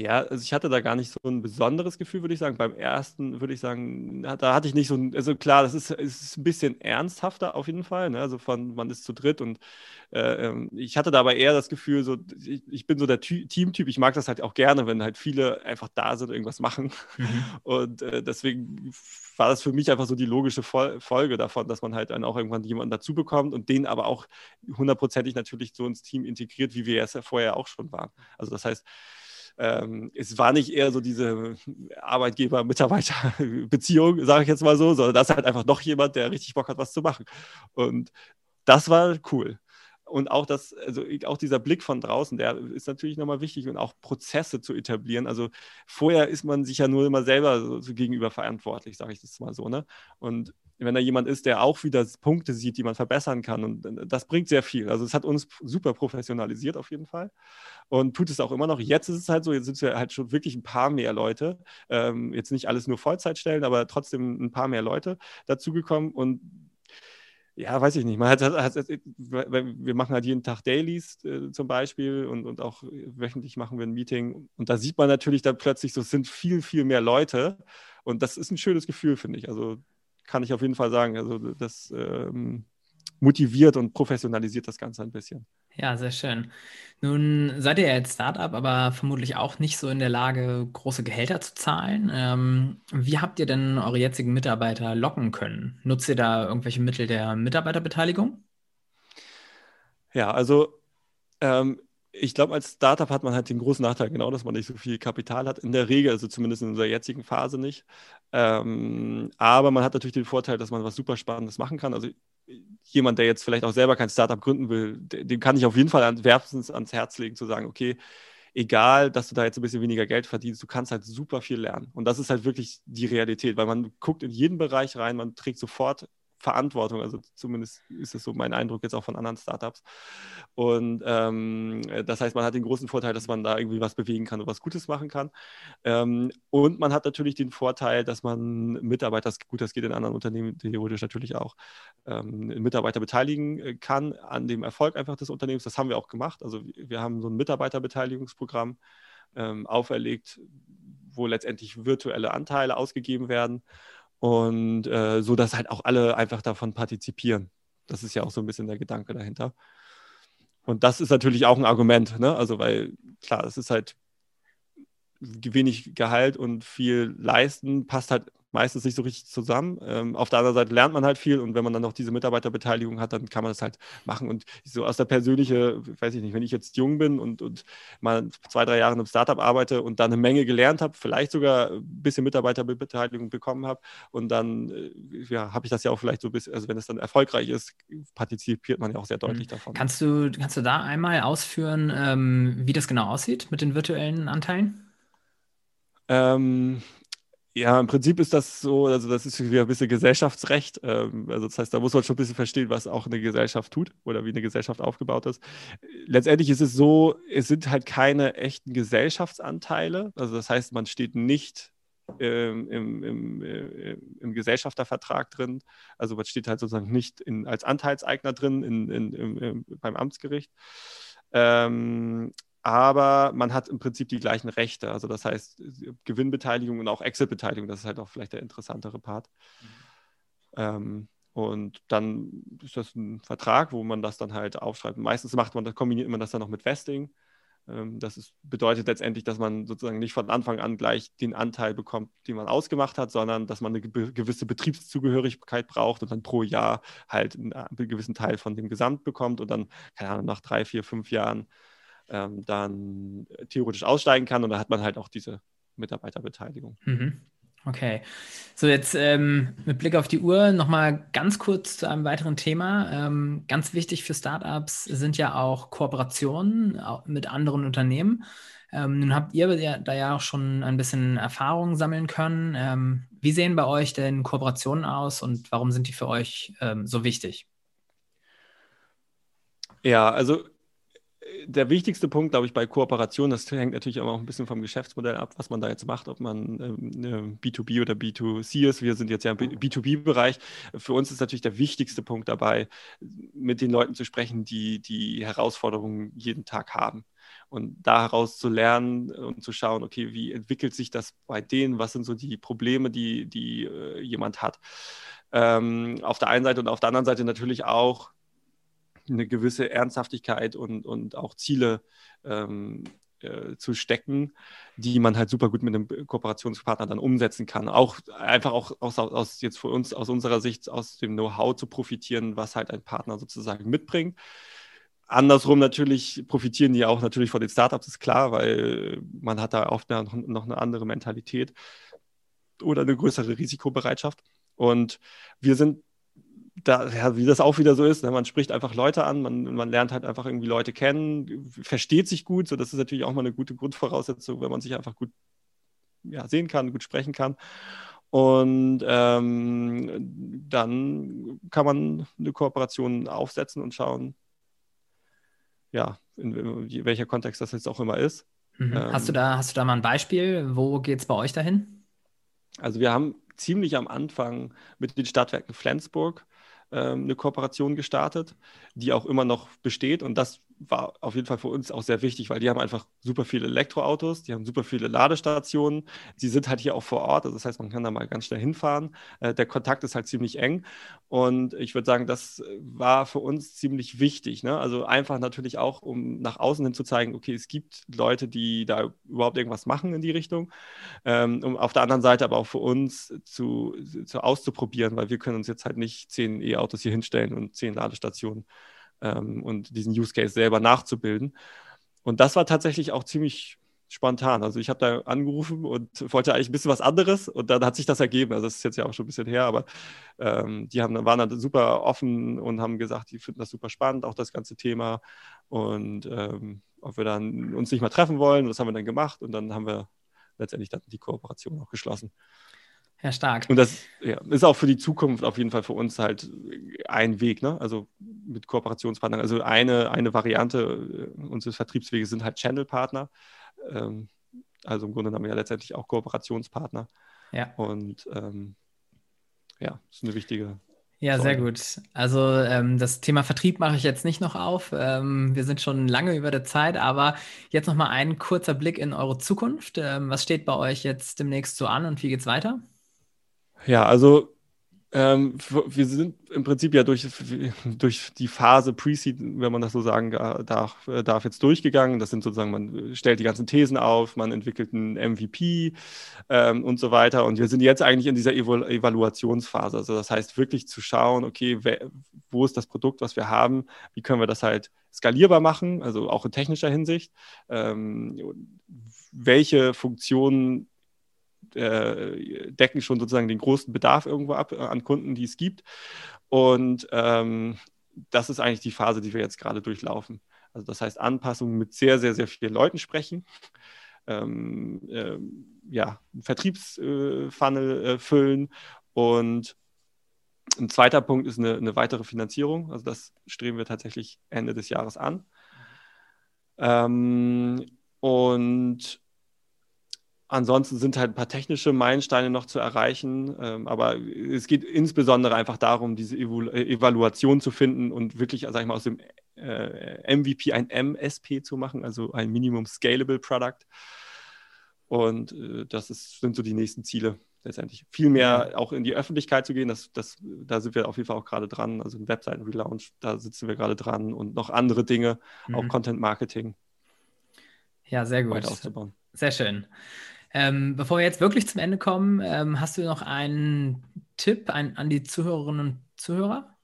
Speaker 2: Ja, also ich hatte da gar nicht so ein besonderes Gefühl, würde ich sagen. Beim ersten würde ich sagen, da hatte ich nicht so ein, also klar, das ist, ist ein bisschen ernsthafter auf jeden Fall. Ne? Also von man ist zu dritt und äh, ähm, ich hatte da aber eher das Gefühl, so ich, ich bin so der Teamtyp, ich mag das halt auch gerne, wenn halt viele einfach da sind und irgendwas machen. Mhm. *laughs* Und äh, deswegen war das für mich einfach so die logische Fol Folge davon, dass man halt dann auch irgendwann jemanden dazu bekommt und den aber auch hundertprozentig natürlich so ins Team integriert, wie wir es ja vorher auch schon waren. Also das heißt, ähm, es war nicht eher so diese Arbeitgeber-Mitarbeiter-Beziehung, *laughs* sage ich jetzt mal so, sondern das ist halt einfach noch jemand, der richtig Bock hat, was zu machen. Und das war cool. Und auch das, also auch dieser Blick von draußen, der ist natürlich nochmal wichtig und auch Prozesse zu etablieren. Also vorher ist man sich ja nur immer selber so, so gegenüber verantwortlich, sage ich das mal so. Ne? Und wenn da jemand ist, der auch wieder Punkte sieht, die man verbessern kann. Und äh, das bringt sehr viel. Also es hat uns super professionalisiert auf jeden Fall und tut es auch immer noch. Jetzt ist es halt so, jetzt sind wir halt schon wirklich ein paar mehr Leute. Ähm, jetzt nicht alles nur Vollzeitstellen, aber trotzdem ein paar mehr Leute dazugekommen und ja, weiß ich nicht. Man hat, hat, hat, wir machen halt jeden Tag Dailies äh, zum Beispiel und, und auch wöchentlich machen wir ein Meeting. Und da sieht man natürlich dann plötzlich so, es sind viel, viel mehr Leute. Und das ist ein schönes Gefühl, finde ich. Also kann ich auf jeden Fall sagen. Also das ähm, motiviert und professionalisiert das Ganze ein bisschen.
Speaker 1: Ja, sehr schön. Nun seid ihr ja jetzt Startup, aber vermutlich auch nicht so in der Lage, große Gehälter zu zahlen. Ähm, wie habt ihr denn eure jetzigen Mitarbeiter locken können? Nutzt ihr da irgendwelche Mittel der Mitarbeiterbeteiligung?
Speaker 2: Ja, also ähm, ich glaube, als Startup hat man halt den großen Nachteil, genau, dass man nicht so viel Kapital hat. In der Regel, also zumindest in unserer jetzigen Phase nicht. Ähm, aber man hat natürlich den Vorteil, dass man was super Spannendes machen kann. Also jemand, der jetzt vielleicht auch selber kein Startup gründen will, dem kann ich auf jeden Fall wärmstens ans Herz legen, zu sagen, okay, egal, dass du da jetzt ein bisschen weniger Geld verdienst, du kannst halt super viel lernen. Und das ist halt wirklich die Realität, weil man guckt in jeden Bereich rein, man trägt sofort Verantwortung. Also zumindest ist es so mein Eindruck jetzt auch von anderen Startups. Und ähm, das heißt, man hat den großen Vorteil, dass man da irgendwie was bewegen kann und was Gutes machen kann. Ähm, und man hat natürlich den Vorteil, dass man Mitarbeiter, gut, das geht in anderen Unternehmen theoretisch natürlich auch, ähm, Mitarbeiter beteiligen äh, kann an dem Erfolg einfach des Unternehmens. Das haben wir auch gemacht. Also wir haben so ein Mitarbeiterbeteiligungsprogramm ähm, auferlegt, wo letztendlich virtuelle Anteile ausgegeben werden und äh, so, dass halt auch alle einfach davon partizipieren. Das ist ja auch so ein bisschen der Gedanke dahinter. Und das ist natürlich auch ein Argument, ne? Also, weil klar, es ist halt wenig Gehalt und viel leisten, passt halt meistens nicht so richtig zusammen. Ähm, auf der anderen Seite lernt man halt viel und wenn man dann noch diese Mitarbeiterbeteiligung hat, dann kann man das halt machen. Und so aus der persönliche, weiß ich nicht, wenn ich jetzt jung bin und, und mal zwei, drei Jahre in einem Startup arbeite und dann eine Menge gelernt habe, vielleicht sogar ein bisschen Mitarbeiterbeteiligung bekommen habe und dann äh, ja, habe ich das ja auch vielleicht so ein bisschen, also wenn es dann erfolgreich ist, partizipiert man ja auch sehr deutlich mhm. davon.
Speaker 1: Kannst du, kannst du da einmal ausführen, ähm, wie das genau aussieht mit den virtuellen Anteilen?
Speaker 2: Ähm, ja, im Prinzip ist das so, also das ist wieder ein bisschen Gesellschaftsrecht. Ähm, also das heißt, da muss man schon ein bisschen verstehen, was auch eine Gesellschaft tut oder wie eine Gesellschaft aufgebaut ist. Letztendlich ist es so, es sind halt keine echten Gesellschaftsanteile. Also das heißt, man steht nicht ähm, im, im, äh, im, Gesellschaftervertrag drin. Also man steht halt sozusagen nicht in, als Anteilseigner drin in, in, beim Amtsgericht. Ähm, aber man hat im Prinzip die gleichen Rechte. Also das heißt Gewinnbeteiligung und auch Exit-Beteiligung, das ist halt auch vielleicht der interessantere Part. Mhm. Ähm, und dann ist das ein Vertrag, wo man das dann halt aufschreibt. Meistens macht man das, kombiniert man das dann noch mit Vesting. Ähm, das ist, bedeutet letztendlich, dass man sozusagen nicht von Anfang an gleich den Anteil bekommt, den man ausgemacht hat, sondern dass man eine gewisse Betriebszugehörigkeit braucht und dann pro Jahr halt einen gewissen Teil von dem Gesamt bekommt und dann, keine Ahnung, nach drei, vier, fünf Jahren ähm, dann theoretisch aussteigen kann und da hat man halt auch diese Mitarbeiterbeteiligung.
Speaker 1: Mhm. Okay. So, jetzt ähm, mit Blick auf die Uhr nochmal ganz kurz zu einem weiteren Thema. Ähm, ganz wichtig für Startups sind ja auch Kooperationen mit anderen Unternehmen. Ähm, nun habt ihr da ja auch schon ein bisschen Erfahrung sammeln können. Ähm, wie sehen bei euch denn Kooperationen aus und warum sind die für euch ähm, so wichtig?
Speaker 2: Ja, also der wichtigste Punkt, glaube ich, bei Kooperation, das hängt natürlich auch ein bisschen vom Geschäftsmodell ab, was man da jetzt macht, ob man ähm, B2B oder B2C ist. Wir sind jetzt ja im B2B-Bereich. Für uns ist natürlich der wichtigste Punkt dabei, mit den Leuten zu sprechen, die die Herausforderungen jeden Tag haben. Und da heraus zu lernen und zu schauen, okay, wie entwickelt sich das bei denen? Was sind so die Probleme, die, die äh, jemand hat? Ähm, auf der einen Seite und auf der anderen Seite natürlich auch eine gewisse Ernsthaftigkeit und, und auch Ziele ähm, äh, zu stecken, die man halt super gut mit einem Kooperationspartner dann umsetzen kann. Auch einfach auch aus, aus jetzt für uns aus unserer Sicht aus dem Know-how zu profitieren, was halt ein Partner sozusagen mitbringt. Andersrum natürlich profitieren die auch natürlich von den Startups, ist klar, weil man hat da oft noch, noch eine andere Mentalität oder eine größere Risikobereitschaft. Und wir sind da, ja, wie das auch wieder so ist, ne? man spricht einfach Leute an, man, man lernt halt einfach irgendwie Leute kennen, versteht sich gut, so das ist natürlich auch mal eine gute Grundvoraussetzung, wenn man sich einfach gut ja, sehen kann, gut sprechen kann. Und ähm, dann kann man eine Kooperation aufsetzen und schauen, ja, in, welcher Kontext das jetzt auch immer ist.
Speaker 1: Mhm. Ähm, hast, du da, hast du da mal ein Beispiel? Wo geht es bei euch dahin?
Speaker 2: Also wir haben ziemlich am Anfang mit den Stadtwerken Flensburg eine Kooperation gestartet, die auch immer noch besteht. Und das war auf jeden Fall für uns auch sehr wichtig, weil die haben einfach super viele Elektroautos, die haben super viele Ladestationen, sie sind halt hier auch vor Ort, also das heißt, man kann da mal ganz schnell hinfahren. Äh, der Kontakt ist halt ziemlich eng und ich würde sagen, das war für uns ziemlich wichtig. Ne? Also einfach natürlich auch, um nach außen hin zu zeigen, okay, es gibt Leute, die da überhaupt irgendwas machen in die Richtung. Ähm, um auf der anderen Seite aber auch für uns zu, zu auszuprobieren, weil wir können uns jetzt halt nicht zehn E-Autos hier hinstellen und zehn Ladestationen ähm, und diesen Use Case selber nachzubilden. Und das war tatsächlich auch ziemlich spontan. Also ich habe da angerufen und wollte eigentlich ein bisschen was anderes und dann hat sich das ergeben. Also das ist jetzt ja auch schon ein bisschen her, aber ähm, die haben, waren dann super offen und haben gesagt, die finden das super spannend, auch das ganze Thema und ähm, ob wir dann uns nicht mal treffen wollen. Und das haben wir dann gemacht und dann haben wir letztendlich dann die Kooperation auch geschlossen.
Speaker 1: Ja, stark.
Speaker 2: Und das ja, ist auch für die Zukunft auf jeden Fall für uns halt ein Weg, ne? Also mit Kooperationspartnern. Also eine, eine Variante äh, unseres Vertriebsweges sind halt Channel-Partner. Ähm, also im Grunde haben wir ja letztendlich auch Kooperationspartner.
Speaker 1: Ja.
Speaker 2: Und ähm, ja, ist eine wichtige.
Speaker 1: Ja, Säule. sehr gut. Also ähm, das Thema Vertrieb mache ich jetzt nicht noch auf. Ähm, wir sind schon lange über der Zeit, aber jetzt noch mal ein kurzer Blick in eure Zukunft. Ähm, was steht bei euch jetzt demnächst so an und wie geht es weiter?
Speaker 2: Ja, also ähm, wir sind im Prinzip ja durch, durch die Phase Pre-Seed, wenn man das so sagen darf, äh, darf, jetzt durchgegangen. Das sind sozusagen, man stellt die ganzen Thesen auf, man entwickelt einen MVP ähm, und so weiter. Und wir sind jetzt eigentlich in dieser Evalu Evaluationsphase. Also das heißt wirklich zu schauen, okay, wo ist das Produkt, was wir haben, wie können wir das halt skalierbar machen, also auch in technischer Hinsicht. Ähm, welche Funktionen äh, decken schon sozusagen den großen Bedarf irgendwo ab äh, an Kunden, die es gibt. Und ähm, das ist eigentlich die Phase, die wir jetzt gerade durchlaufen. Also das heißt Anpassungen mit sehr, sehr, sehr vielen Leuten sprechen. Ähm, äh, ja, Vertriebsfunnel äh, füllen und ein zweiter Punkt ist eine, eine, weitere Finanzierung. Also das streben wir tatsächlich Ende des Jahres an. Ähm, und Ansonsten sind halt ein paar technische Meilensteine noch zu erreichen, ähm, aber es geht insbesondere einfach darum, diese Evalu äh, Evaluation zu finden und wirklich, sag ich mal, aus dem äh, MVP ein MSP zu machen, also ein Minimum Scalable Product. Und äh, das ist, sind so die nächsten Ziele letztendlich. Viel mehr auch in die Öffentlichkeit zu gehen, das, das, da sind wir auf jeden Fall auch gerade dran. Also ein Webseiten-Relaunch, da sitzen wir gerade dran und noch andere Dinge, mhm. auch Content Marketing.
Speaker 1: Ja, sehr gut. Sehr schön. Ähm, bevor wir jetzt wirklich zum Ende kommen, ähm, hast du noch einen Tipp ein, an die Zuhörerinnen und Zuhörer?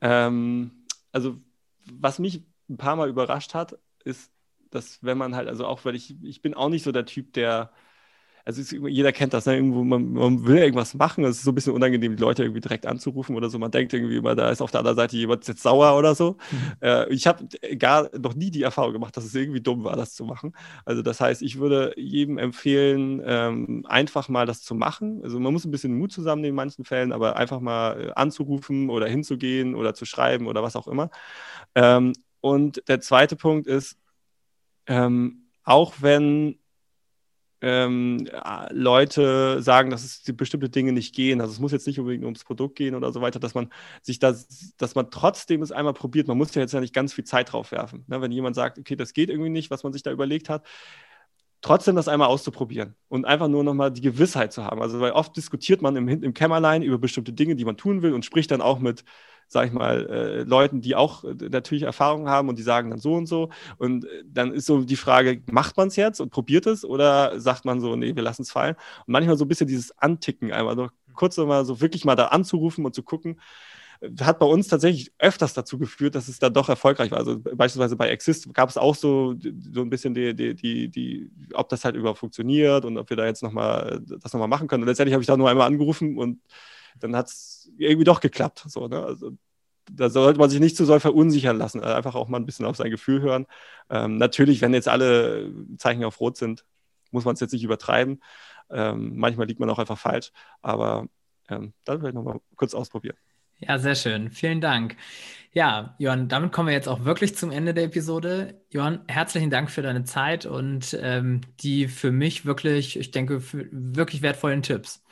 Speaker 2: Ähm, also, was mich ein paar Mal überrascht hat, ist, dass wenn man halt, also auch, weil ich, ich bin auch nicht so der Typ, der also ist, jeder kennt das, ne? Irgendwo, man, man, will irgendwas machen, es ist so ein bisschen unangenehm, die Leute irgendwie direkt anzurufen oder so. Man denkt irgendwie immer, da ist auf der anderen Seite jemand jetzt sauer oder so. Mhm. Äh, ich habe gar noch nie die Erfahrung gemacht, dass es irgendwie dumm war, das zu machen. Also das heißt, ich würde jedem empfehlen, ähm, einfach mal das zu machen. Also man muss ein bisschen Mut zusammennehmen in manchen Fällen, aber einfach mal äh, anzurufen oder hinzugehen oder zu schreiben oder was auch immer. Ähm, und der zweite Punkt ist, ähm, auch wenn ähm, Leute sagen, dass es bestimmte Dinge nicht gehen. Also es muss jetzt nicht unbedingt ums Produkt gehen oder so weiter, dass man sich das, dass man trotzdem es einmal probiert. Man muss ja jetzt ja nicht ganz viel Zeit drauf werfen. Ne? Wenn jemand sagt, okay, das geht irgendwie nicht, was man sich da überlegt hat, trotzdem das einmal auszuprobieren und einfach nur nochmal die Gewissheit zu haben. Also weil oft diskutiert man im, im Kämmerlein über bestimmte Dinge, die man tun will und spricht dann auch mit sag ich mal, äh, Leuten, die auch äh, natürlich Erfahrung haben und die sagen dann so und so. Und äh, dann ist so die Frage, macht man es jetzt und probiert es oder sagt man so, nee, wir lassen es fallen? Und manchmal so ein bisschen dieses Anticken, einmal so kurz mal so wirklich mal da anzurufen und zu gucken, äh, hat bei uns tatsächlich öfters dazu geführt, dass es dann doch erfolgreich war. Also beispielsweise bei Exist gab es auch so, so ein bisschen die, die, die, die, ob das halt überhaupt funktioniert und ob wir da jetzt nochmal das nochmal machen können. Und letztendlich habe ich da nur einmal angerufen und dann hat es irgendwie doch geklappt. So, ne? also, da sollte man sich nicht zu so verunsichern lassen, also einfach auch mal ein bisschen auf sein Gefühl hören. Ähm, natürlich, wenn jetzt alle Zeichen auf Rot sind, muss man es jetzt nicht übertreiben. Ähm, manchmal liegt man auch einfach falsch, aber ähm, dann vielleicht nochmal kurz ausprobieren.
Speaker 1: Ja, sehr schön. Vielen Dank. Ja, Johann, damit kommen wir jetzt auch wirklich zum Ende der Episode. Johann, herzlichen Dank für deine Zeit und ähm, die für mich wirklich, ich denke, wirklich wertvollen Tipps.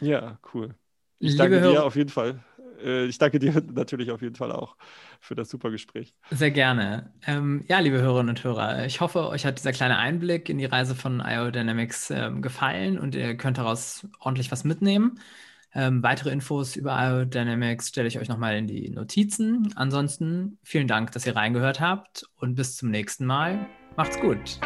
Speaker 2: Ja, cool. Ich Liebe danke Hörer, dir auf jeden Fall. Äh, ich danke dir *laughs* natürlich auf jeden Fall auch für das super Gespräch.
Speaker 1: Sehr gerne. Ähm, ja, liebe Hörerinnen und Hörer, ich hoffe, euch hat dieser kleine Einblick in die Reise von IO Dynamics ähm, gefallen und ihr könnt daraus ordentlich was mitnehmen. Ähm, weitere Infos über IO Dynamics stelle ich euch nochmal in die Notizen. Ansonsten vielen Dank, dass ihr reingehört habt und bis zum nächsten Mal. Macht's gut.